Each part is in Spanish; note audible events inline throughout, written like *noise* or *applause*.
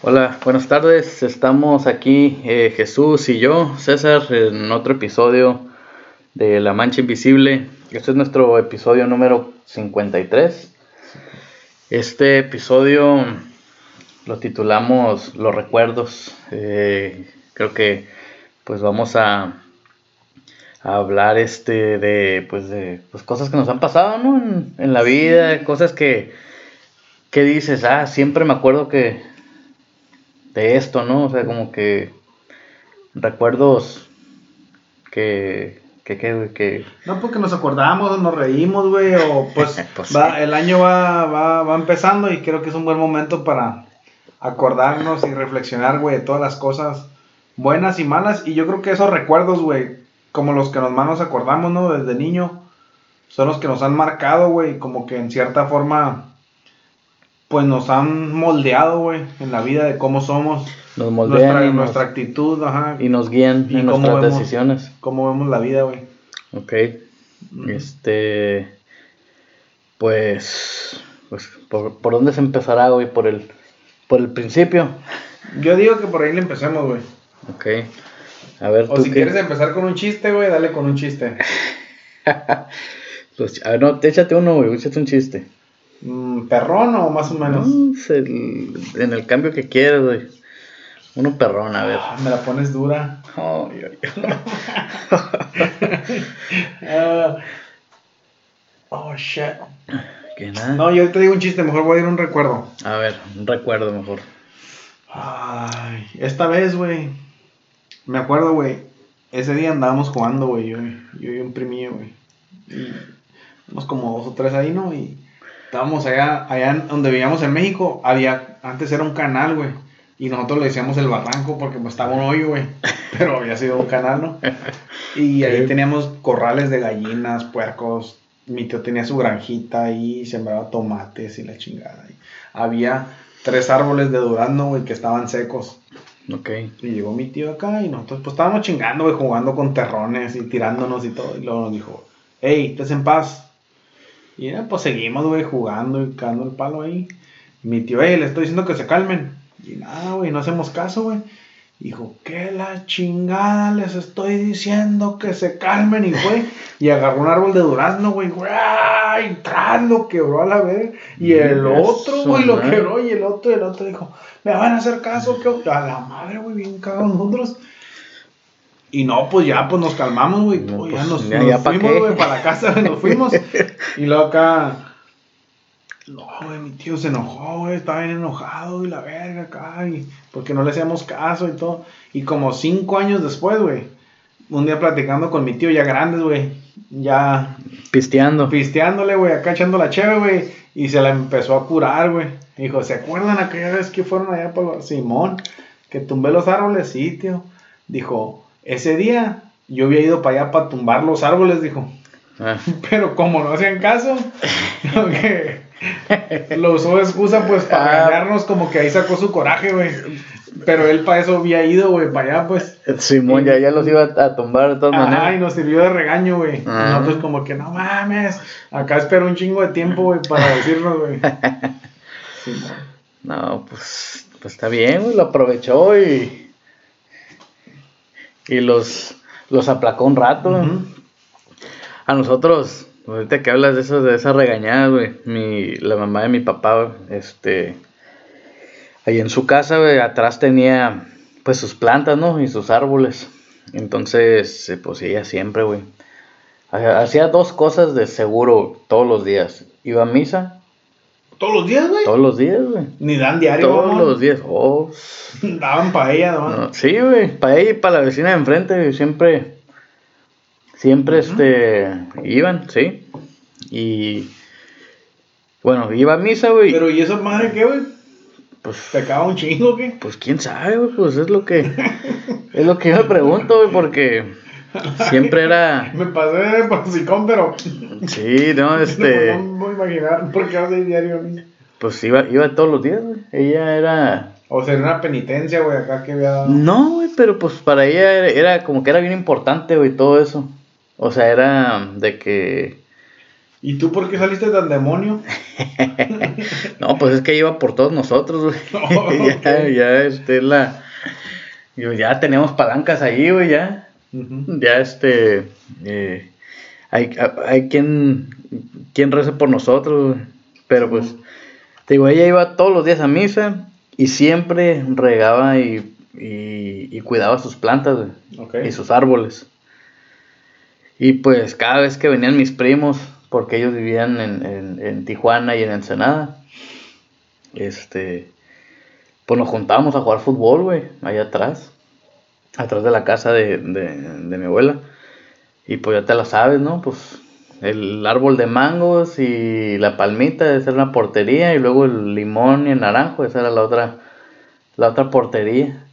Hola, buenas tardes. Estamos aquí eh, Jesús y yo, César, en otro episodio de La Mancha Invisible. Este es nuestro episodio número 53. Este episodio lo titulamos Los recuerdos. Eh, creo que pues vamos a, a hablar este de pues de pues, cosas que nos han pasado ¿no? en, en la vida, cosas que, que dices, ah, siempre me acuerdo que de esto, ¿no? O sea, como que recuerdos que, que, que, que No, porque nos acordamos, nos reímos, güey, o *laughs* pues, Pues va, sí. el año va, va, va empezando y creo que es un buen momento para acordarnos y reflexionar, güey, de todas las cosas buenas y malas. Y yo creo que esos recuerdos, güey, como los que nos más nos acordamos, ¿no? Desde niño, son los que nos han marcado, güey, como que en cierta forma, pues nos han moldeado, güey, en la vida de cómo somos, nos moldean nuestra, y, nos, nuestra actitud, ajá, y nos guían y en cómo nuestras vemos. decisiones. cómo vemos la vida, güey. Ok. Este. Pues. Pues, ¿por, por dónde se empezará, güey? Por el, por el principio. Yo digo que por ahí le empecemos, güey. Ok. A ver, O tú si qué- quieres empezar con un chiste, güey, dale con un chiste. *laughs* Pues, a ver, no, échate uno, güey, échate un chiste. Mm, ¿Perrón o más o menos? No, es el- en el cambio que quieras, güey. Uno perrón, a ver. Ah, me la pones dura. Ay, ay. *laughs* Ah. oh, shit. Que nada. No, yo te digo un chiste, mejor voy a ir a un recuerdo. A ver, un recuerdo mejor. Ay, esta vez, güey. Me acuerdo, güey. Ese día andábamos jugando, güey. Yo, yo y un primillo, güey. Y Unos como dos o tres ahí, ¿no? Y estábamos allá, allá donde vivíamos en México. Había, antes era un canal, güey. Y nosotros le decíamos el barranco porque pues estaba un hoyo, güey. *laughs* Pero había sido un canal, ¿no? Y ahí teníamos corrales de gallinas, puercos. Mi tío tenía su granjita ahí, sembraba tomates y la chingada. Y había tres árboles de durazno, güey, que estaban secos. Ok. Y llegó mi tío acá y nosotros pues estábamos chingando, güey, jugando con terrones y tirándonos y todo. Y luego nos dijo, hey, estés en paz. Y ya, pues seguimos, güey, jugando y cagando el palo ahí. Mi tío, hey, le estoy diciendo que se calmen. Y nada, güey, no hacemos caso, güey. Dijo, que la chingada les estoy diciendo que se calmen. Y fue, y agarró un árbol de durazno, güey, y tras lo quebró a la vez. Y el otro, güey, lo madre. quebró. Y el otro, y el otro dijo, me van a hacer caso, que a la madre, güey, bien cagados nosotros. Y no, pues ya, pues nos calmamos, güey. No, pues, ya nos, ya- nos ya pa' fuimos, güey, para la casa, güey, nos fuimos. *laughs* y luego acá, no, güey, mi tío se enojó, güey, estaba bien enojado y la verga acá, y porque no le hacíamos caso y todo. Y como cinco años después, güey, un día platicando con mi tío ya grandes, güey, ya Pisteando. pisteándole, güey, acá echando la cheve, güey, y se la empezó a curar, güey. Dijo, ¿se acuerdan aquella vez que fueron allá para Simón? Que tumbé los árboles, sí, tío. Dijo, ese día yo había ido para allá para tumbar los árboles, dijo. Ah, *laughs* Pero como no hacían caso, *laughs* lo usó de excusa, pues, para Ah. engañarnos, como que ahí sacó su coraje, güey. Pero él para eso había ido, güey, para allá, pues. Simón ya, ya los iba a tumbar de todas Ajá, y maneras. nos sirvió de regaño, güey. Ah. Nosotros como que, no mames, acá espero un chingo de tiempo, güey, para decirnos, güey. Sí, *laughs* No, pues, pues está bien, güey, lo aprovechó y. Y los, los aplacó un rato. A nosotros, ahorita que hablas de eso, de esas regañadas, güey, mi, la mamá de mi papá, este, ahí en su casa, güey, atrás tenía, pues, sus plantas, ¿no? Y sus árboles. Entonces, eh, pues, ella siempre, güey, ha- hacía dos cosas de seguro todos los días. Iba a misa ¿Todos los días, güey? todos los días, güey. Ni dan diario, Todos los días. Oh, *laughs* Daban para ella, ¿no? no, sí, güey, para ella y para la vecina de enfrente, güey, siempre, siempre, este, iban, sí. Y, bueno, iba a misa, güey. Pero, ¿y esa madre qué, güey? Pues, ¿Te acaba un chingo, qué? pues quién sabe, güey, pues es lo que, *laughs* es lo que yo me pregunto, güey, porque siempre era, Me pasé de porcicón, pero. sí, no, *laughs* este, No me voy a imaginar por qué hace diario a mí. pues iba, iba todos los días, güey. Ella era, O sea, una penitencia, güey, acá que había dado. no, güey, pero pues para ella era, era como que era bien importante, güey, todo eso. O sea, era de que ¿Y tú por qué saliste tan demonio? *laughs* no, pues es que iba por todos nosotros, güey. *laughs* Oh, ya, ya, este, la... Ya teníamos palancas ahí, güey, ya. Ya, este... eh, hay, hay quien, quien rece por nosotros. Pero pues, te digo, ella iba todos los días a misa y siempre regaba y, y, y cuidaba sus plantas, y sus árboles. Y pues cada vez que venían mis primos, porque ellos vivían en, en- en Tijuana y en Ensenada, este, pues nos juntábamos a jugar fútbol, güey, allá atrás, atrás de la casa de, de, de mi abuela. Y pues ya te la sabes, ¿no? Pues el árbol de mangos y la palmita, esa era una portería, y luego el limón y el naranjo, esa era la otra, la otra portería.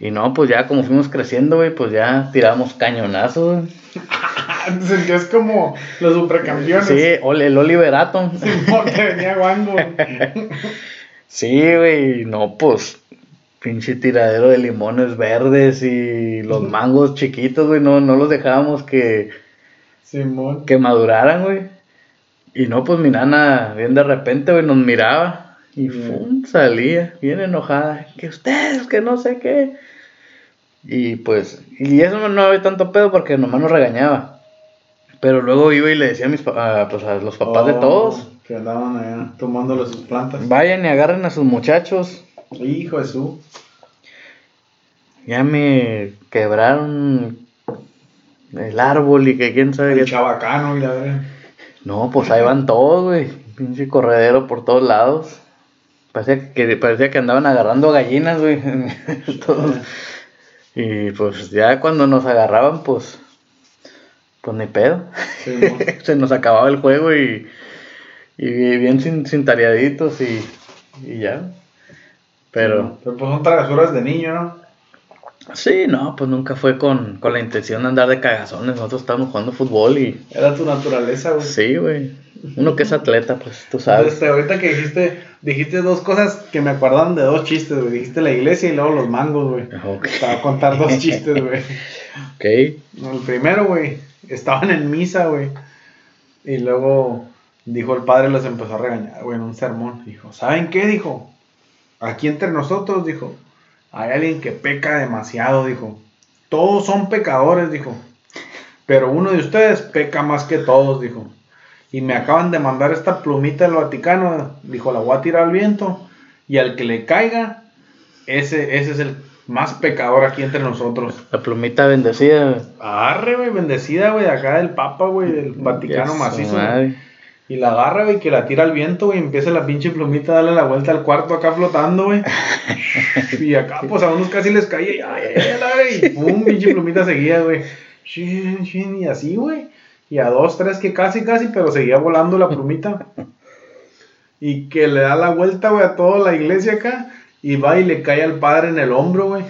Y no, pues ya como fuimos creciendo, güey, pues ya tiramos cañonazos, güey. *laughs* Sentías como los supercampeones. Sí, el Oliver Atom. *laughs* Simón, te venía guango. *laughs* Sí, güey, no, pues, pinche tiradero de limones verdes y los mangos chiquitos, güey, no, no los dejábamos que, Simón. que maduraran, güey. Y no, pues mi nana, bien de repente, güey, nos miraba y. ¡fum! salía, bien enojada, que ustedes, que no sé qué. Y pues, y eso no, había tanto pedo porque nomás nos regañaba. Pero luego iba y le decía a, mis, a, pues, a los papás de Oh, todos, Que andaban allá tomándole sus plantas. vayan y agarren a sus muchachos. Hijo de su. Ya me quebraron el árbol y que quién sabe El qué. chabacano y la verdad. No, pues ahí van todos, güey. Pinche corredero por todos lados. Parecía que, parecía que andaban agarrando gallinas, güey. *laughs* Todos. Y pues ya cuando nos agarraban, pues. Pues ni pedo. *laughs* Se nos acababa el juego y. Y bien sin, sin tareaditos y. Y ya. Pero. Pero pues son travesuras de niño, ¿no? Sí, no, pues nunca fue con, con la intención de andar de cagazones. Nosotros estábamos jugando fútbol y. Era tu naturaleza, güey. Sí, güey. Uno que es atleta, pues tú sabes. este, ahorita que dijiste, dijiste dos cosas que me acordaron de dos chistes, güey. Dijiste la iglesia y luego los mangos, güey. Ok. Te voy a contar dos *laughs* chistes, güey. Ok. El primero, güey, estaban en misa, güey. Y luego dijo el padre, los empezó a regañar, güey, en un sermón. Dijo, ¿saben qué? Dijo, aquí entre nosotros, dijo, hay alguien que peca demasiado, dijo. Todos son pecadores, dijo. Pero uno de ustedes peca más que todos, dijo. Y me acaban de mandar esta plumita del Vaticano, dijo, la voy a tirar al viento. Y al que le caiga, ese, ese es el más pecador aquí entre nosotros. La plumita bendecida. güey. Arre, güey, bendecida, güey, acá del Papa, güey, del Vaticano macizo. madre. Y la agarra, güey, que la tira al viento, güey, empieza la pinche plumita a darle la vuelta al cuarto acá flotando, güey. *laughs* y acá, pues a unos casi les caía, y, ay, ay, y pum, pinche plumita seguía, güey. Y así, güey. Y a dos, tres que casi, casi, pero seguía volando la plumita. Y que le da la vuelta, güey, a toda la iglesia acá. Y va y le cae al padre en el hombro, güey.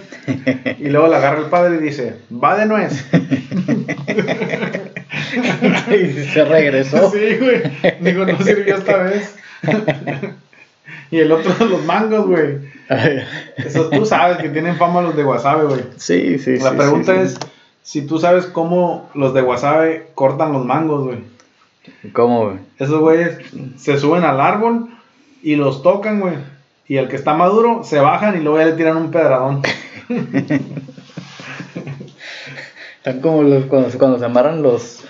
Y luego la agarra el padre y dice, va de nuez. *laughs* *laughs* y se regresó. Sí, güey. Digo, no sirvió esta vez. *laughs* y el otro de los mangos, güey. Eso tú sabes que tienen fama los de Wasabe, güey. sí, sí, La sí, pregunta sí, es si tú sabes cómo los de Wasabe cortan los mangos, güey. ¿Cómo, güey? Esos güeyes se suben al árbol y los tocan, güey. Y el que está maduro se bajan y luego ya le tiran un pedradón. *laughs* Están como los, cuando, cuando se amarran los,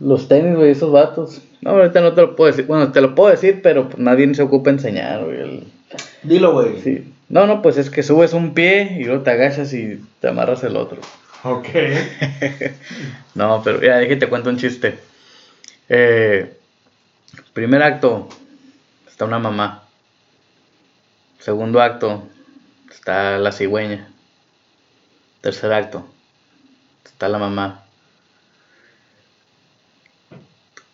los tenis, güey, esos vatos. No, ahorita no te lo puedo decir. Bueno, te lo puedo decir, pero pues, nadie se ocupa enseñar, güey. el- Dilo, güey. Sí. No, no, pues es que subes un pie y luego te agachas y te amarras el otro. Ok. *laughs* No, pero ya, déjate te cuento un chiste. Eh, primer acto, está una mamá. Segundo acto, está la cigüeña. Tercer acto, está la mamá.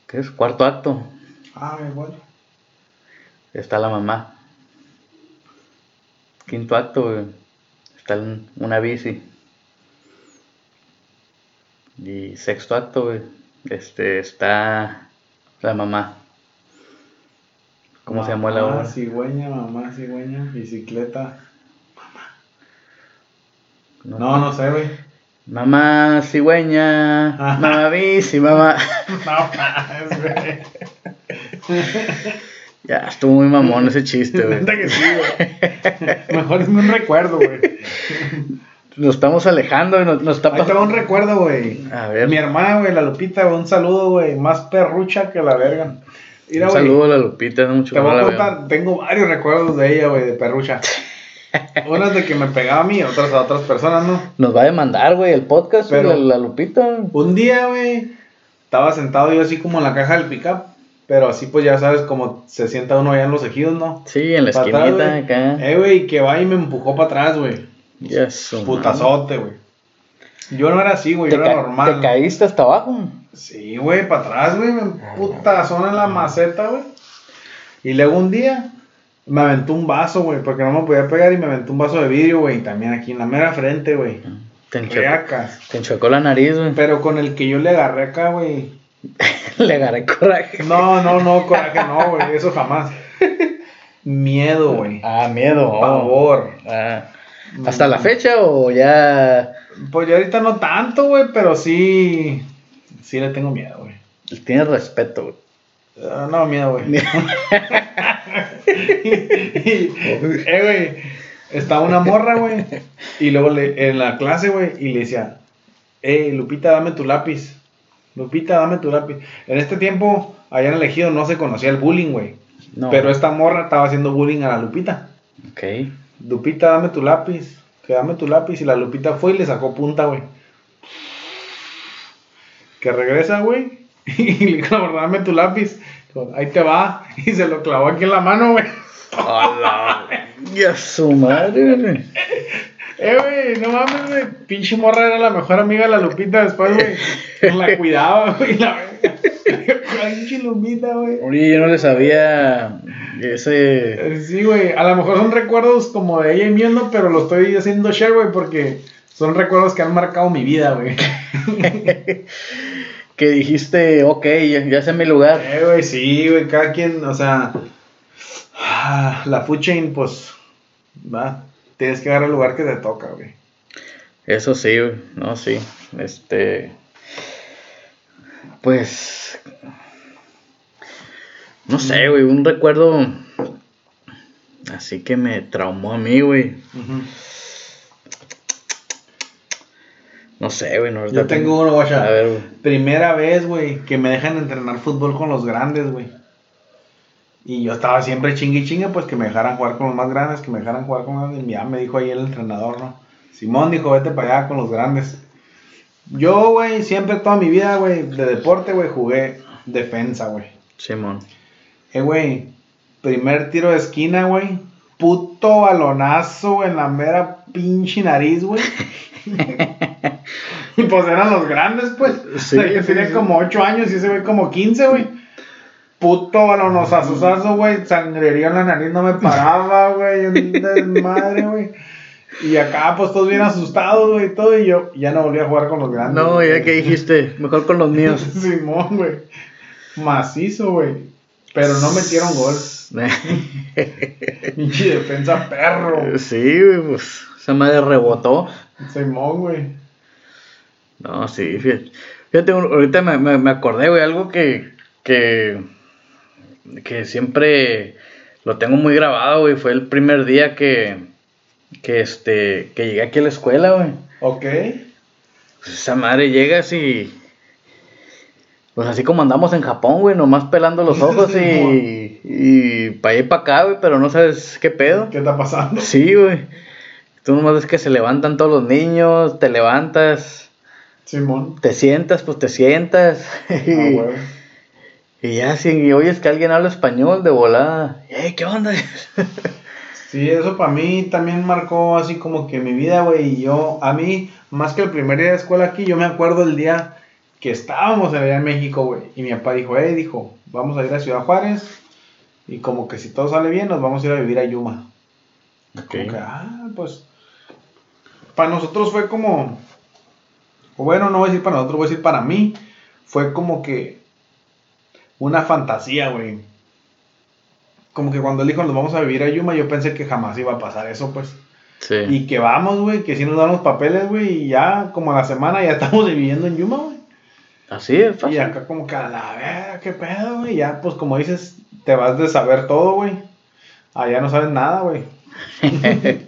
¿Qué es? Cuarto acto, Ah, igual. está la mamá. Quinto acto, está en una bici. Y sexto acto, este, está la mamá. ¿Cómo se llamó la Mamá, cigüeña, mamá, cigüeña, bicicleta. No, no sé, güey. Mamá cigüeña, Ajá. mamá bici, mamá. *laughs* No mames, güey. Ya, estuvo muy mamón ese chiste, güey. Que sí, güey. *laughs* Mejor es un recuerdo, güey. Nos estamos alejando y nos, nos está Ahí te va pasando. un recuerdo, güey. A ver. Mi hermana, güey, la Lupita, güey, un saludo, güey. Más perrucha que la verga. Mira, Un güey. saludo a la Lupita, no mucho Te voy a contar, tengo varios recuerdos de ella, güey, de perrucha. *laughs* Unas de que me pegaba a mí, otras a otras personas, ¿no? Nos va a demandar, güey, el podcast, Pero- la, la Lupita. Un día, güey, estaba sentado yo así como en la caja del pickup, pero así pues ya sabes como se sienta uno allá en los ejidos, ¿no? Sí, en la Pa' esquinita acá. Eh, güey, que va y me empujó para atrás, güey. Ya su Putazote, güey. Yo no era así, güey, yo era normal. te caíste hasta abajo. Sí, güey, para atrás, güey, me putazón en la maceta, güey. Y luego un día me aventó un vaso, güey, porque no me podía pegar y me aventó un vaso de vidrio, güey, también aquí en la mera frente, güey. Te, te enchocó la nariz, güey. Pero con el que yo le agarré acá, güey. *laughs* Le agarré coraje. No, no, no, coraje, no, güey, eso jamás. Miedo, güey. Ah, miedo. oh. Pavor. Ah. ¿Hasta la fecha o ya Pues yo ahorita no tanto, güey, pero sí. Sí le tengo miedo, güey. tienes respeto, güey? Ah, no, miedo, güey. *laughs* eh, güey. Estaba una morra, güey. Y luego le, en la clase, güey. Y le decía, hey, Lupita, dame tu lápiz. Lupita, dame tu lápiz. En este tiempo, allá en el ejido no se conocía el bullying, güey. No. Pero esta morra estaba haciendo bullying a la Lupita. Ok. Lupita, dame tu lápiz. Que dame tu lápiz. Y la Lupita fue y le sacó punta, güey. Que regresa, güey. *laughs* Y le dijo, la verdad, dame tu lápiz. Dijo, Ahí te va. *laughs* Y se lo clavó aquí en la mano, güey. Hola, Ya su madre, güey. Eh, güey, no mames, güey. Pinche morra era la mejor amiga de la Lupita después, güey. La cuidaba, *laughs* güey. La. Pinche Lupita, güey. Oye, yo no le sabía ese. Sí, güey. A lo mejor son recuerdos como de ella y mío, ¿no? Pero lo estoy haciendo share, güey, porque son recuerdos que han marcado mi vida, güey. Que dijiste, ok, ya, ya sé mi lugar. Eh, güey, sí, güey. Cada quien, o sea. La food chain, pues. Va. Tienes que agarrar el lugar que te toca, güey. Eso sí, güey. No, sí. Este. Pues. No sé, güey. Un recuerdo. Así que me traumó a mí, güey. Ujú. No sé, güey. No, Yo tengo uno, guacha. A ver, güey. Primera vez, güey, que me dejan entrenar fútbol con los grandes, güey. Y yo estaba siempre chingue y chingue, pues que me dejaran jugar con los más grandes, que me dejaran jugar con los grandes. Y ya me dijo ahí el entrenador, ¿no? Simón dijo, vete para allá con los grandes. Yo, güey, siempre toda mi vida, güey, de deporte, güey, jugué defensa, güey. Simón. Eh, güey, primer tiro de esquina, güey. Puto balonazo en la mera pinche nariz, güey. *laughs* *laughs* y pues eran los grandes, pues. Sí, El que sí, tenía sí. como 8 años y ese güey como 15, güey. Puto balonosazo, güey. Sangrería en la nariz, no me paraba, güey. Un *laughs* desmadre, güey. Y acá, pues todos bien asustados, güey, y todo. Y yo ya no volví a jugar con los grandes. No, ya que dijiste, mejor con los míos. *laughs* Simón, güey. Macizo, güey. Pero no metieron gol. Pinche defensa perro. sí, güey, pues. Esa madre rebotó. Simón, güey. No, sí, fíjate. Fíjate, ahorita me, me, me acordé, güey, algo que, que, que siempre lo tengo muy grabado, güey. Fue el primer día que, que, este, que llegué aquí a la escuela, güey. Ok. Pues esa madre llegas y... Pues así como andamos en Japón, güey, nomás pelando los ojos y, *laughs* y para allá y para acá, güey, pero no sabes qué pedo. ¿Qué está pasando? Sí, güey. Tú nomás ves que se levantan todos los niños, te levantas, Simón. te sientas, pues te sientas. Ah, *laughs* y, güey. y ya, si oyes que alguien habla español de volada, ¡Ey, qué onda! *laughs* Sí, eso para mí también marcó así como que mi vida, güey. Y yo, a mí, más que el primer día de escuela aquí, yo me acuerdo el día que estábamos allá en México, güey. Y mi papá dijo, hey, dijo, vamos a ir a Ciudad Juárez. Y como que si todo sale bien, nos vamos a ir a vivir a Yuma. Como que, ah, pues. Para nosotros fue como. O Bueno, no voy a decir para nosotros, voy a decir para mí. Fue como que. Una fantasía, güey. Como que cuando él dijo nos vamos a vivir a Yuma, yo pensé que jamás iba a pasar eso, pues. Sí. Y que vamos, güey, que si nos dan los papeles, güey, y ya como a la semana ya *laughs* estamos viviendo en Yuma, güey. Así es, fácil. Y acá como que a la verga, qué pedo, güey. Ya, pues como dices, te vas de saber todo, güey. Allá no sabes nada, güey. *laughs*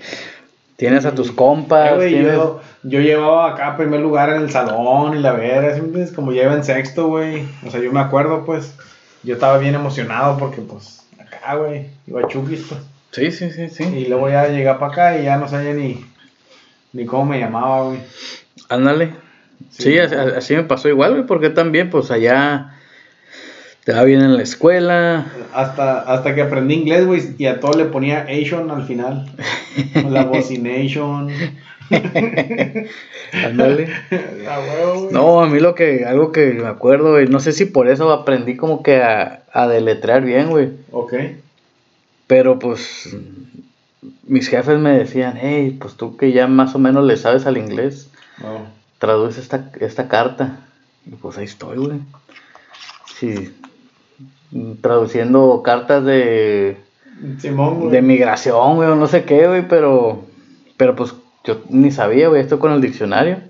tienes a tus compas. Eh, yo, yo, llevaba acá primer lugar en el salón y la verga, ¿sí Como lleva en sexto, güey. O sea, yo me acuerdo, pues. Yo estaba bien emocionado porque, pues, acá, güey. Iba a pues. Sí, sí, sí, sí. Y luego ya llegué para acá y ya no sabía ni, ni cómo me llamaba, güey. Ándale. Sí, así, me pasó igual, güey, porque también, pues allá te va bien en la escuela. Hasta, hasta que aprendí inglés, güey, y a todo le ponía Asian al final. *laughs* la bocination. *laughs* Ándale. no, a mí lo que, algo que me acuerdo, güey, no sé si por eso aprendí como que a, a deletrear bien, güey. Ok. Pero pues mis jefes me decían, hey, pues tú que ya más o menos le sabes al inglés, traduce esta, esta carta. Y pues ahí estoy, güey. Sí, traduciendo cartas de de migración, güey, o no sé qué, güey, pero pero pues yo ni sabía, güey, esto con el diccionario.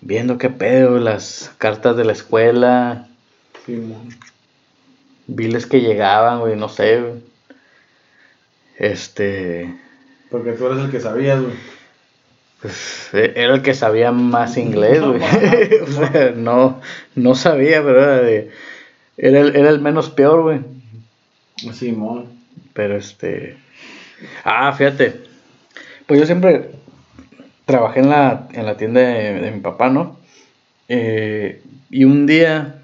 Viendo qué pedo, las cartas de la escuela. Viles que llegaban, güey, no sé, güey. Este. Porque tú eres el que sabías, güey. Pues e, era el que sabía más inglés, güey. *laughs* o sea, no, no sabía, pero era de era el, era el menos peor, güey. Sí, mon. Pero este. Ah, fíjate. Pues yo siempre trabajé en la, en la tienda de, mi papá, ¿no? Eh, y un día,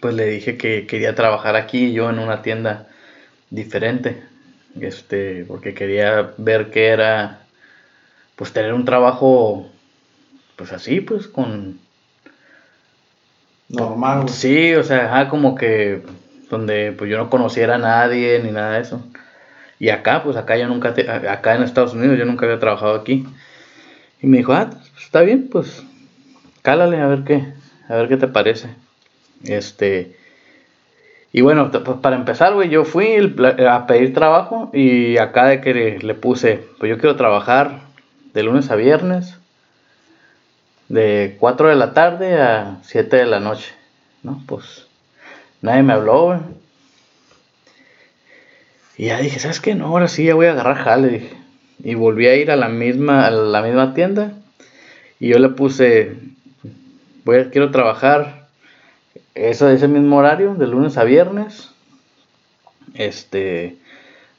pues le dije que quería trabajar aquí, yo en una tienda diferente. Este, porque quería ver qué era, pues tener un trabajo, pues así, pues con normal. Sí, o sea, como que donde pues yo no conociera a nadie ni nada de eso. Y acá, pues acá yo nunca, acá en Estados Unidos yo nunca había trabajado aquí. Y me dijo, ah, pues, está bien, pues cálale a ver qué, a ver qué te parece. Este, y bueno, pues para empezar, güey, yo fui a pedir trabajo y acá de que le puse, pues yo quiero trabajar de lunes a viernes de 4 de la tarde a 7 de la noche, ¿no? Pues nadie me habló. Y ya dije, ¿sabes qué? No, ahora sí ya voy a agarrar jale. Y volví a ir a la misma, a la misma tienda. Y yo le puse, voy a, quiero trabajar eso, ese mismo horario, de lunes a viernes. Este,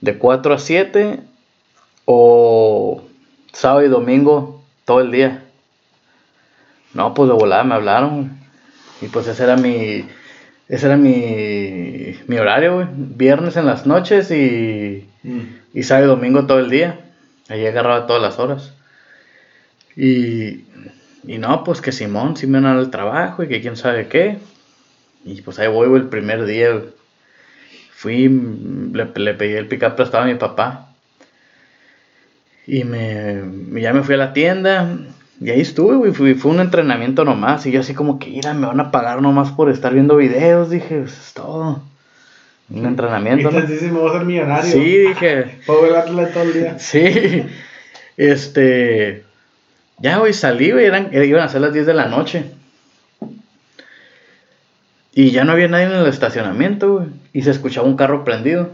de 4 a 7. O sábado y domingo todo el día. No, pues de volada me hablaron. Y pues ese era mi. Ese era mi, mi horario, güey. Viernes en las noches y, mm. y sábado y domingo todo el día. Ahí agarraba todas las horas. Y, y no, pues que Simón sí me van el trabajo y que quién sabe qué. Y pues ahí voy, el primer día. Fui, le, le pedí el pick-up prestado a mi papá. Y me, ya me fui a la tienda y ahí estuve, güey, fue, fue un entrenamiento nomás. Y yo así como que, mira, me van a pagar nomás por estar viendo videos. Dije, pues es todo. Un entrenamiento. ¿no? *laughs* Sí, me voy a ser millonario. Sí, dije. *laughs* Puedo ver todo el día. Sí. Este. Ya, güey, salí, güey, eran, iban a ser las 10 de la noche. Y ya no había nadie en el estacionamiento, güey. Y se escuchaba un carro prendido.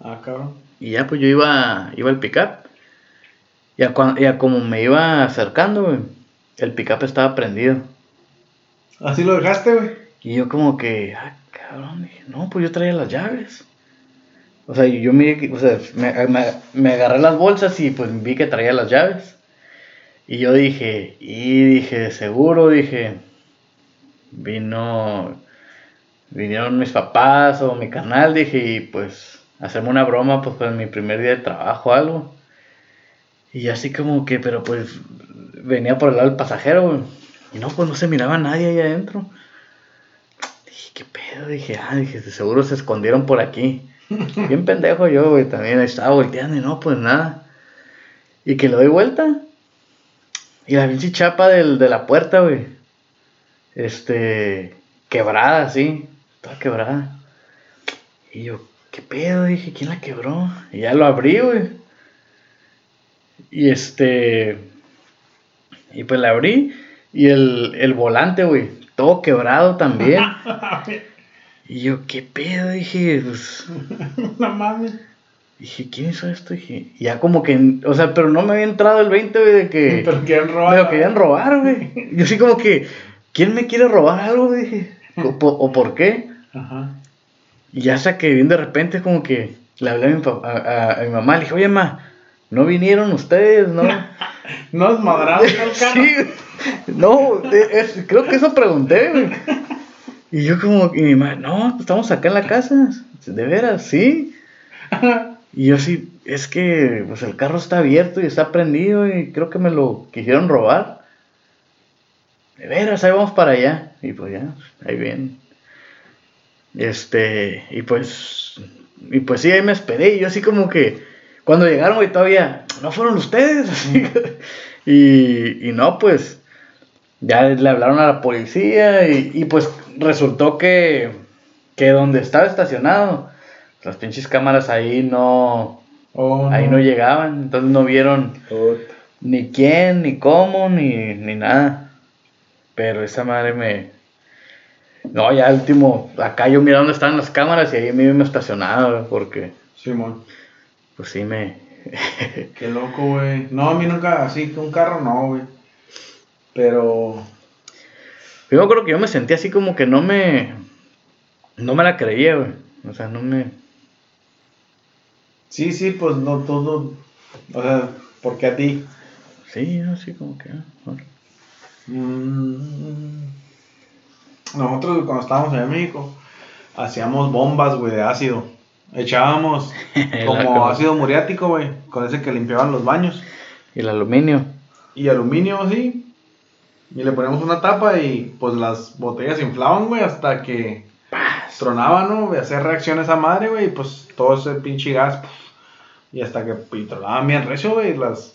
Ah, cabrón. Y ya, pues yo iba, iba al pick-up. Y a, como me iba acercando, güey, el pickup estaba prendido. ¿Así lo dejaste, güey? Y yo como que, ah, cabrón, dije, no, pues yo traía las llaves. O sea, yo me, o sea, me, agarré las bolsas y pues vi que traía las llaves. Y yo dije, y dije, seguro, dije, vino, vinieron mis papás o mi canal, dije, y pues, hacerme una broma, pues, pues, mi primer día de trabajo o algo. Y así como que, pero pues venía por el lado del pasajero, Y no, pues no se miraba nadie ahí adentro. Dije, ¿qué pedo? Dije, ah, dije, seguro se escondieron por aquí. *laughs* Bien pendejo yo, güey, también estaba volteando y no, pues nada. Y que le doy vuelta. Y la pinche chapa del, de la puerta, güey. Este, quebrada, así, toda quebrada. Y yo, ¿qué pedo? Dije, ¿quién la quebró? Y ya lo abrí, güey. Y este. Y pues la abrí. Y el, el volante, güey, todo quebrado también. *laughs* y yo, ¿qué pedo? Dije, pues. *laughs* No mames. Dije, ¿quién hizo esto? Dije, ya como que, o sea, pero no me había entrado el 20, güey, de que... *laughs* Pero querían robar. lo querían robar, güey. Yo así como que, ¿quién me quiere robar algo? Dije, ¿o, po- o por qué? Ajá. Y ya hasta que bien de repente como que le hablé a mi, a, a- a mi mamá, le dije, oye, ma, ¿no vinieron ustedes, no? *laughs* No es madrado el *laughs* carro. sí, no, es- creo que eso pregunté, güey. Y yo como, y mi mamá, no, pues estamos acá en la casa, de veras, sí. Y yo sí, es que pues el carro está abierto y está prendido y creo que me lo quisieron robar. De veras, ahí vamos para allá. Y pues ya, ahí bien. Este, y pues, y pues sí, ahí me esperé. Y yo así como que, cuando llegaron, güey, todavía, no fueron ustedes. *laughs* Así, y, y no, pues, ya le hablaron a la policía y, y pues resultó que, que donde estaba estacionado, las pinches cámaras ahí no, Oh, ahí no llegaban, entonces no vieron ni quién, ni cómo, ni, ni nada. Pero esa madre me... No, ya último, acá yo miraba dónde estaban las cámaras y ahí me iba estacionado, porque Simón. Pues sí me... *laughs* Qué loco, güey. No, a mí nunca, así que un carro no, güey. Pero. Yo creo que yo me sentí así como que no me... No me la creía, güey. O sea, no me... Sí, sí, pues no todo. O sea, ¿por qué a ti? Sí, así como que... ah, bueno. Mm, Nosotros cuando estábamos en México hacíamos bombas, güey, de ácido. Echábamos *laughs* como ácido muriático, güey, con ese que limpiaban los baños. Y el aluminio. Y aluminio, así. Y le poníamos una tapa y pues las botellas se inflaban, güey, hasta que tronaban, ¿no? De hacer reacciones a madre, güey, y pues todo ese pinche gas. puf, y hasta que y tronaban bien recio, güey, las,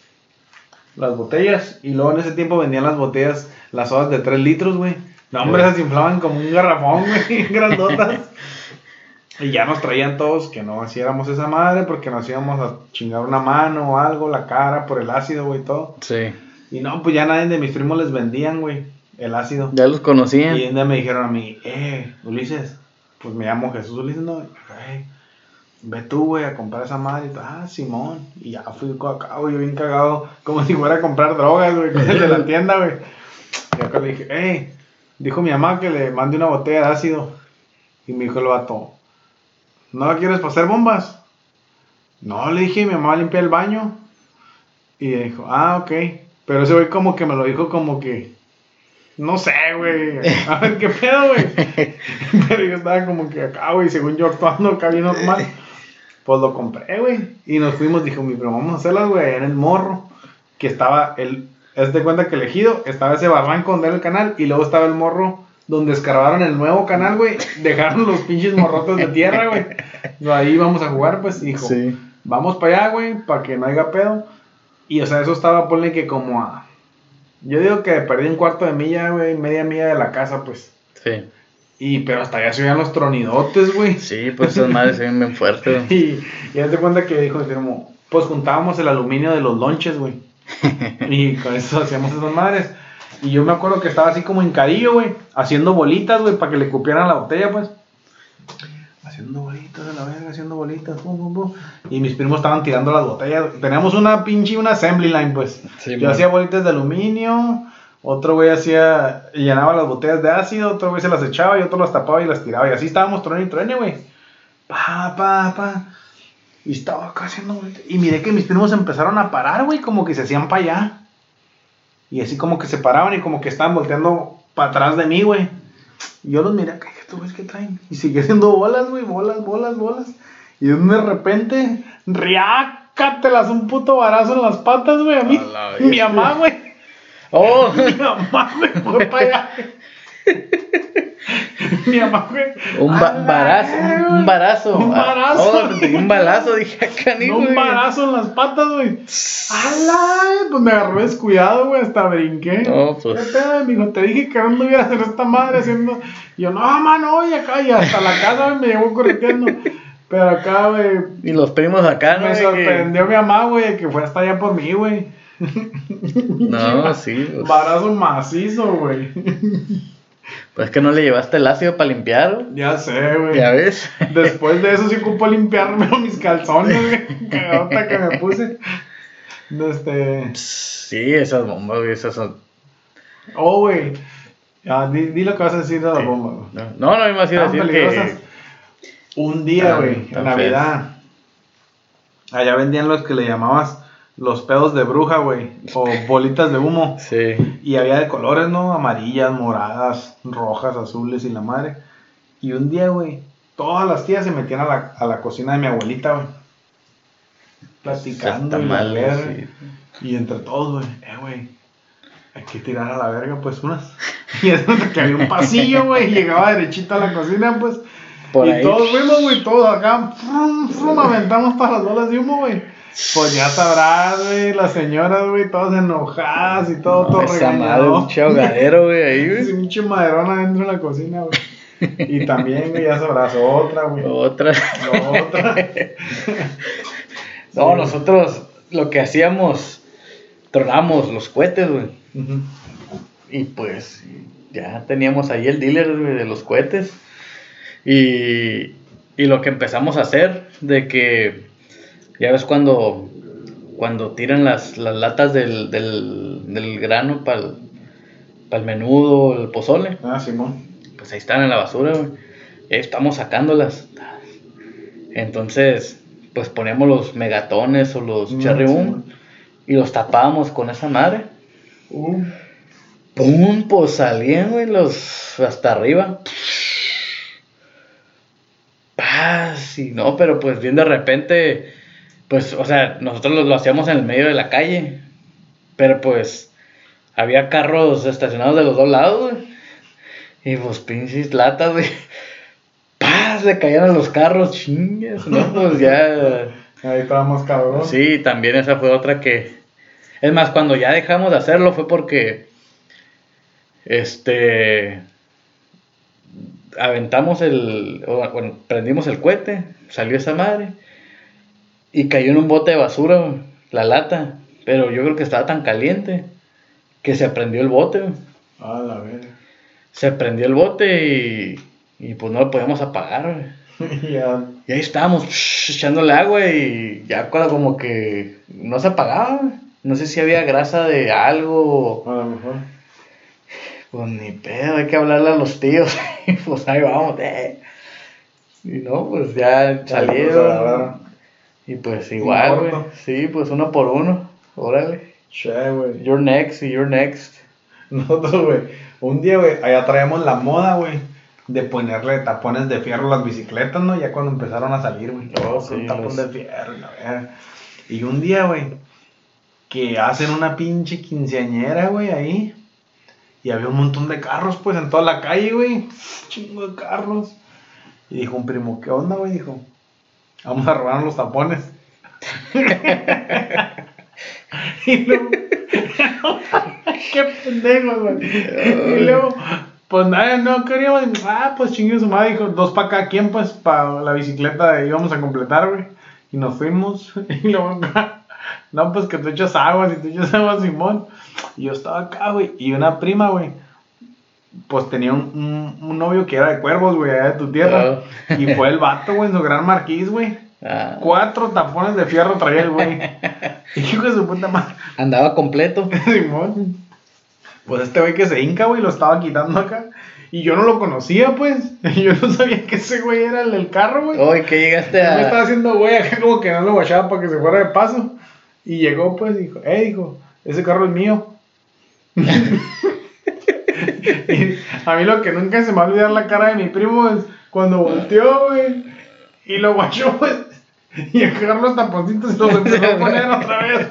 las botellas. Y luego en ese tiempo vendían las botellas, las sodas de 3 litros, güey. No, hombre, Sí. se inflaban como un garrafón, güey, *laughs* grandotas. *laughs* Y ya nos traían todos que no hiciéramos esa madre porque nos íbamos a chingar una mano o algo, la cara por el ácido, güey, todo. Sí. Y no, pues ya nadie de mis primos les vendían, güey, el ácido. Ya los conocían. Y un día me dijeron a mí, eh, Ulises, pues me llamo Jesús Ulises, no, "Ey, ve tú, güey, a comprar esa madre. Y ah, Simón. Y ya fui acá, güey, bien cagado, como si fuera a comprar drogas, güey, de la *laughs* tienda, güey. Y acá le dije, eh, dijo mi mamá que le mande una botella de ácido. Y me dijo el vato, ¿no la quieres hacer bombas? No, le dije, mi mamá va a limpiar el baño. Y dijo, ah, ok. Pero ese güey como que me lo dijo como que, no sé, güey. A ver qué pedo, güey. *laughs* Pero yo estaba como que acá, güey, según yo actuando acá bien normal. Pues lo compré, güey. Y nos fuimos, dijo mi primo, vamos a hacerlas, güey, en el morro. Que estaba el, haz de cuenta que elegido, estaba ese barranco donde era el canal. Y luego estaba el morro donde escarbaron el nuevo canal, güey. Dejaron los pinches morrotes de tierra, güey. Ahí vamos a jugar, pues, y dijo, Sí. vamos para allá, güey, para que no haya pedo. Y, o sea, eso estaba, ponle que como a... Yo digo que perdí un cuarto de milla, güey, media milla de la casa, pues. Sí. Y, pero hasta allá se oían los tronidotes, güey. Sí, pues esas madres se ven bien fuertes. *laughs* Y, y haz de cuenta que dijo, como, pues juntábamos el aluminio de los lonches, güey. *laughs* Y con eso hacíamos esas madres. Y yo me acuerdo que estaba así como hincadillo, güey, haciendo bolitas, güey, para que le cupieran la botella, pues. Haciendo bolitas de la verga, haciendo bolitas, pum, pum, pum. Y mis primos estaban tirando las botellas. Teníamos una pinche, una assembly line, pues. Sí, yo man. hacía bolitas de aluminio, otro güey hacía, llenaba las botellas de ácido, otro güey se las echaba y otro las tapaba y las tiraba. Y así estábamos truene y truene, güey. Pa, pa, pa. Y estaba acá haciendo bolitas. Y miré que mis primos empezaron a parar, güey, como que se hacían para allá. Y así como que se paraban y como que estaban volteando para atrás de mí, güey. Y yo los miré dije, ¿tú ves qué traen? Y sigue haciendo bolas, güey, bolas, bolas, bolas. Y de repente, riácatelas, un puto barazo en las patas, güey, a mí. A *laughs* Mi mamá, güey. ¡Oh! Mi mamá me fue para allá. *laughs* *laughs* Mi mamá, güey. Un ba- a barazo, un, un barazo. Un Ah, barazo. oh, un balazo, dije acá, ni No, un barazo en las patas, güey. ¡Hala! Pues me agarró descuidado, güey, hasta brinqué. No, ¿Qué pues. pedo, mijo? Te dije que no anduvieras en esta madre haciendo. Y yo, no, mano, oye, acá, y hasta la casa me llevó correteando. Pero acá, güey. Y los primos acá, ¿no? Me que- sorprendió mi mamá, güey, que fue hasta allá por mí, güey. No, sí. pues, Barazo macizo, güey. Pues que no le llevaste el ácido para limpiar. Ya sé, güey. Ya ves. *laughs* Después de eso sí ocupo limpiarme *laughs* mis calzones, güey. Cagadota que me puse. Este. Sí, esas bombas, güey, esas son. Oh, güey. Ya, di, di lo que vas a decir de la Sí. bomba, güey. No, no, no me ibas a decir peligrosas. que. Un día, güey, en Navidad. Allá vendían los que le llamabas los pedos de bruja, güey. O *laughs* bolitas de humo. Sí. Y había de colores, ¿no? Amarillas, moradas, rojas, azules y la madre. Y un día, güey, todas las tías se metían a la, a la cocina de mi abuelita, güey. Platicando y la mal, verga. sí. Y entre todos, güey, eh, güey, hay que tirar a la verga, pues, unas. *laughs* Y es que había un pasillo, güey, y llegaba derechito a la cocina, pues. Por y ahí. todos fuimos, güey, todos acá, frum, frum, aventamos todas las bolas de humo, güey. Pues ya sabrás, güey, las señoras, güey, todas enojadas y todo, todo No, esa madre, regañado. un chogadero, güey, ahí, *laughs* güey. pinche maderón adentro de la cocina, güey. Y también, güey, ya sabrás, otra, güey. Otra. Otra. *laughs* No, Sí. nosotros lo que hacíamos, tronamos los cohetes, güey. Y pues ya teníamos ahí el dealer güey, de los cohetes. Y, y lo que empezamos a hacer, de que ya ves cuando, cuando tiran las, las latas del, del, del grano para el menudo, el pozole, Ah, Simón. pues ahí están en la basura, güey. Y ahí estamos sacándolas. Entonces, pues poníamos los megatones o los Mm, cherry boom y los tapábamos con esa madre. Uh, ¡Pum! Pues salían, güey, los hasta arriba. Paz, y no, pero pues bien de repente, pues, o sea, nosotros lo, lo hacíamos en el medio de la calle, pero pues había carros estacionados de los dos lados, güey. Y pues pinches latas, güey. *laughs* Paz, le caían a los carros, chingas, ¿no? *laughs* Pues ya. ahí estábamos cabrón. Sí, también esa fue otra que... Es más, cuando ya dejamos de hacerlo fue porque... Este... Aventamos el... Bueno, prendimos el cohete, salió esa madre. Y cayó en un bote de basura, güey, la lata. Pero yo creo que estaba tan caliente que se prendió el bote, güey. A la verga. Se prendió el bote y... Y pues no lo podíamos apagar, güey. *laughs* Y ahí estábamos echándole agua y ya como que no se apagaba. güey. No sé si había grasa de algo. A lo mejor. Pues ni pedo, hay que hablarle a los tíos. *laughs* Pues ahí vamos. eh. Y no, pues ya salieron. Y pues igual, güey. Sí, pues uno por uno. Órale. Che, güey. You're next y you're next. *laughs* Nosotros, güey, un día, güey, allá traíamos la moda, güey, de ponerle tapones de fierro a las bicicletas, ¿no? Ya cuando empezaron a salir, güey. Oh, sí, tapón los- de fierro, y la. Y un día, güey, que hacen una pinche quinceañera, güey, ahí. Y había un montón de carros, pues, en toda la calle, güey. Chingo de carros. Y dijo un primo, ¿qué onda, güey? Dijo, vamos a robar los tapones. *laughs* y luego, *laughs* qué pendejo, güey. Y luego, pues nada, no queríamos. Ah, pues chingue su madre, dijo, dos para cada quien, pues, para la bicicleta íbamos a completar, güey. Y nos fuimos. *laughs* Y luego, no, pues que tú echas agua, si tú echas agua, Simón. Y yo estaba acá, güey. Y una prima, güey. Pues tenía un, un, un novio que era de cuervos, güey, allá de tu tierra. Y fue el *laughs* vato, güey, en su gran marquís, güey. Ah, Cuatro tapones de fierro traía el güey. *laughs* Hijo de su puta madre. andaba completo. *laughs* Simón. Pues este güey que se hinca, güey, lo estaba quitando acá. Y yo no lo conocía, pues. Yo no sabía que ese güey era el del carro, güey. Hoy que llegaste Yo me estaba a. haciendo güey acá como que no lo guachaba para que se fuera de paso. Y llegó, pues, y dijo, eh, dijo, ese carro es mío. Y *laughs* a mí lo que nunca se me va a olvidar la cara de mi primo es cuando volteó, güey. Y lo guachó, pues. Y agarró los taponcitos y los empezó a poner otra vez.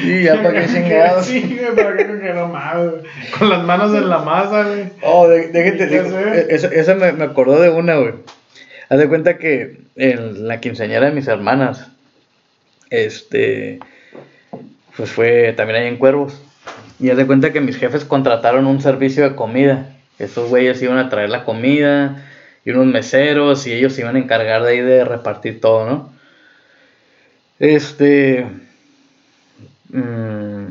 Sí, ya para qué chingados. Sí, güey, para que que no mames, güey. Con las manos en la masa, güey. Oh, de- déjate, sé. eso, eso me, me acordó de una, güey. Haz de cuenta que en la quinceañera de mis hermanas, este, pues fue también ahí en Cuervos. Y haz de cuenta que mis jefes contrataron un servicio de comida. Esos güeyes iban a traer la comida y unos meseros y ellos se iban a encargar de ahí de repartir todo, ¿no? Este... mm,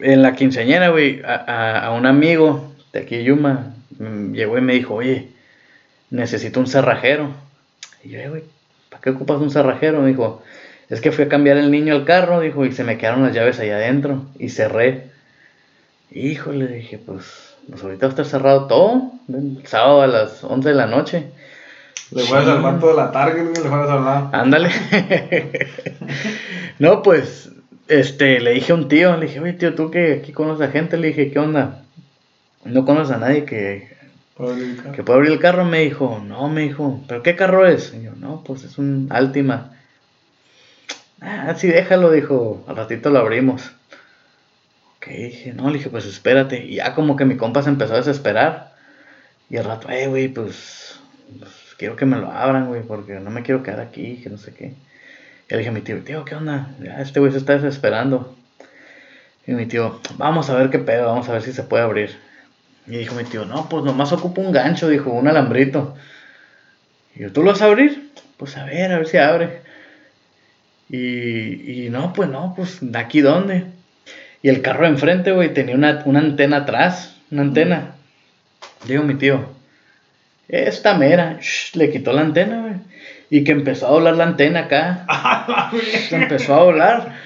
en la quinceañera, güey, a, a- un amigo de aquí, Yuma, mm, llegó y me dijo, oye, necesito un cerrajero. Y yo, "Eh, güey, ¿para qué ocupas un cerrajero? Me dijo, es que fui a cambiar el niño al carro, dijo, y se me quedaron las llaves allá adentro y cerré. Híjole, dije, pues, pues ahorita va a estar cerrado todo, el sábado a las 11 de la noche. Le fueras al vato de la Target, le fueras a hablar. Ándale. *laughs* no, pues, este, le dije a un tío, le dije, oye, tío, tú que aquí conoces a gente, le dije, ¿qué onda? No conoces a nadie que, que pueda abrir el carro. Me dijo, no, me dijo, ¿pero qué carro es? Y yo, no, pues es un Altima. Ah, sí, déjalo, dijo, al ratito lo abrimos. Ok, dije, no, le dije, pues espérate. Y ya como que mi compa se empezó a desesperar. Y al rato, eh, güey, pues, pues, quiero que me lo abran, güey, porque no me quiero quedar aquí, que no sé qué. Y le dije a mi tío, tío, ¿qué onda? Ya, este güey se está desesperando. Y mi tío, vamos a ver qué pedo, vamos a ver si se puede abrir. Y dijo mi tío, no, pues nomás ocupa un gancho, dijo, un alambrito. Y yo, ¿tú lo vas a abrir? Pues a ver, a ver si abre. Y, y no, pues no, pues de aquí dónde. Y el carro enfrente, güey, tenía una, una antena atrás, una antena. Digo mi tío, esta mera, Shh, le quitó la antena, güey. Y que empezó a doblar la antena acá. *laughs* Se empezó a volar.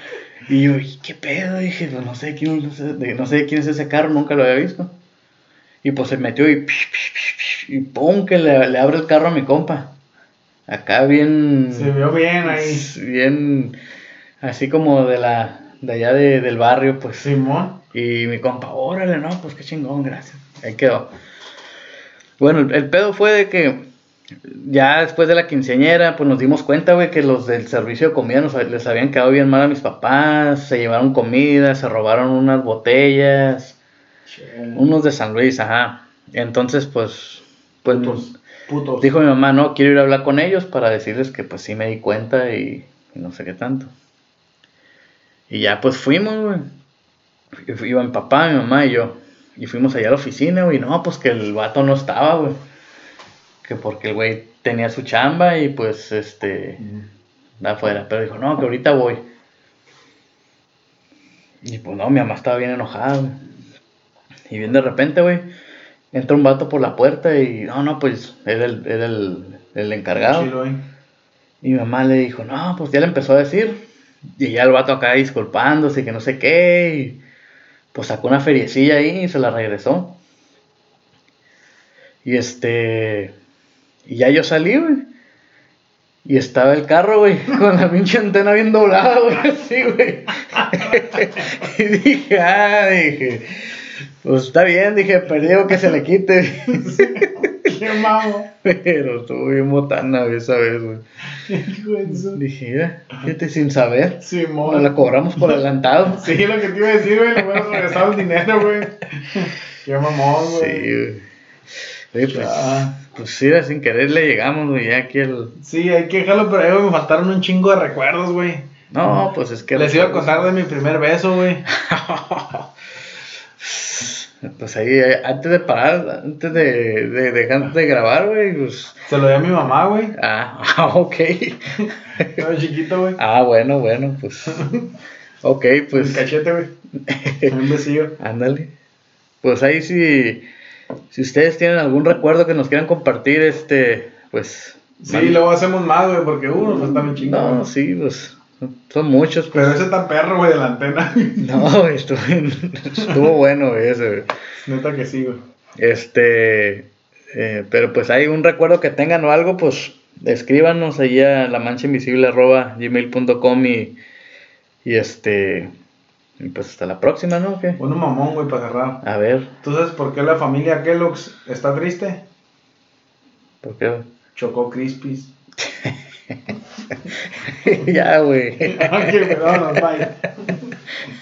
Y yo, ¿y qué pedo? Dije, pues no sé, quién, no, sé, no sé quién es ese carro, nunca lo había visto. Y pues se metió y, y pum, que le, le abre el carro a mi compa. Acá bien, Se vio bien ahí. bien, así como de la, de allá de- del barrio, pues. Simón. Y mi compa, órale, no, pues qué chingón, gracias. Ahí quedó. Bueno, el, el pedo fue de que ya después de la quinceañera, pues nos dimos cuenta, güey, que los del servicio de comida nos, les habían quedado bien mal a mis papás, se llevaron comida, se robaron unas botellas, unos de San Luis, ajá. Entonces, pues, pues Putos. Putos. dijo mi mamá, no, quiero ir a hablar con ellos para decirles que pues sí me di cuenta y, y no sé qué tanto. Y ya pues fuimos, güey. Iba mi papá, mi mamá y yo. Y fuimos allá a la oficina, güey. No, pues que el vato no estaba, güey. Que porque el güey tenía su chamba y pues este afuera. Pero dijo, no, que ahorita voy. Y pues no, mi mamá estaba bien enojada, güey. Y bien de repente, güey, entra un vato por la puerta y no, no, pues era el, era el, el encargado. Chilo, eh. Y mi mamá le dijo, no, pues ya le empezó a decir. Y ya el vato acá disculpándose, que no sé qué. Pues sacó una feriecilla ahí y se la regresó. Y este. Y ya yo salí, güey. Y estaba el carro, güey, *laughs* con la pinche antena bien doblada, güey, así, güey. *laughs* y dije, ah, dije, pues está bien, dije, perdido que se le quite. *laughs* *laughs* Qué mamo. Pero estuvo bien botana güey, esa vez, güey. Dije, mira, fíjate sin saber. Nos Simón. la cobramos por adelantado. *laughs* Sí, lo que te iba a decir, güey. Le hubieras regresado el dinero, güey. *laughs* Qué mamón, Sí, güey. güey. Oye, pues, Ah. pues sí, sin querer le llegamos, güey, ya aquí el... Sí, hay que dejarlo, pero ahí, güey, me faltaron un chingo de recuerdos, güey. No, pues es que... Les iba a contar de mi primer beso, güey. Pues ahí, eh, antes de parar, antes de, de dejar de grabar, güey, pues... Se lo di a mi mamá, güey. Ah, *laughs* ah, ok. Estaba chiquito, güey. *laughs* Ah, bueno, bueno, pues... Ok, Pues pues... cachete, güey. Un besillo. *laughs* Ándale. Pues ahí si, si ustedes tienen algún recuerdo que nos quieran compartir, este, pues... Sí, luego hacemos más, güey, porque uno nos falta un chingo. No, sí, pues son muchos. pues. Pero ese tan perro, güey, de la antena. *laughs* No, estuvo, estuvo bueno güey, ese. güey. Neta que sí, güey. Este, eh, pero pues hay un recuerdo que tengan o algo, pues escríbanos ahí a la mancha invisible gmail.com y, y este, y pues hasta la próxima, ¿no? ¿Qué? Uno mamón, güey, para cerrar. A ver, ¿Tú sabes por qué la familia Kellogg's está triste? ¿por qué? Chocó Crispies. *laughs* *laughs* ya, güey. ok, perdón, bye.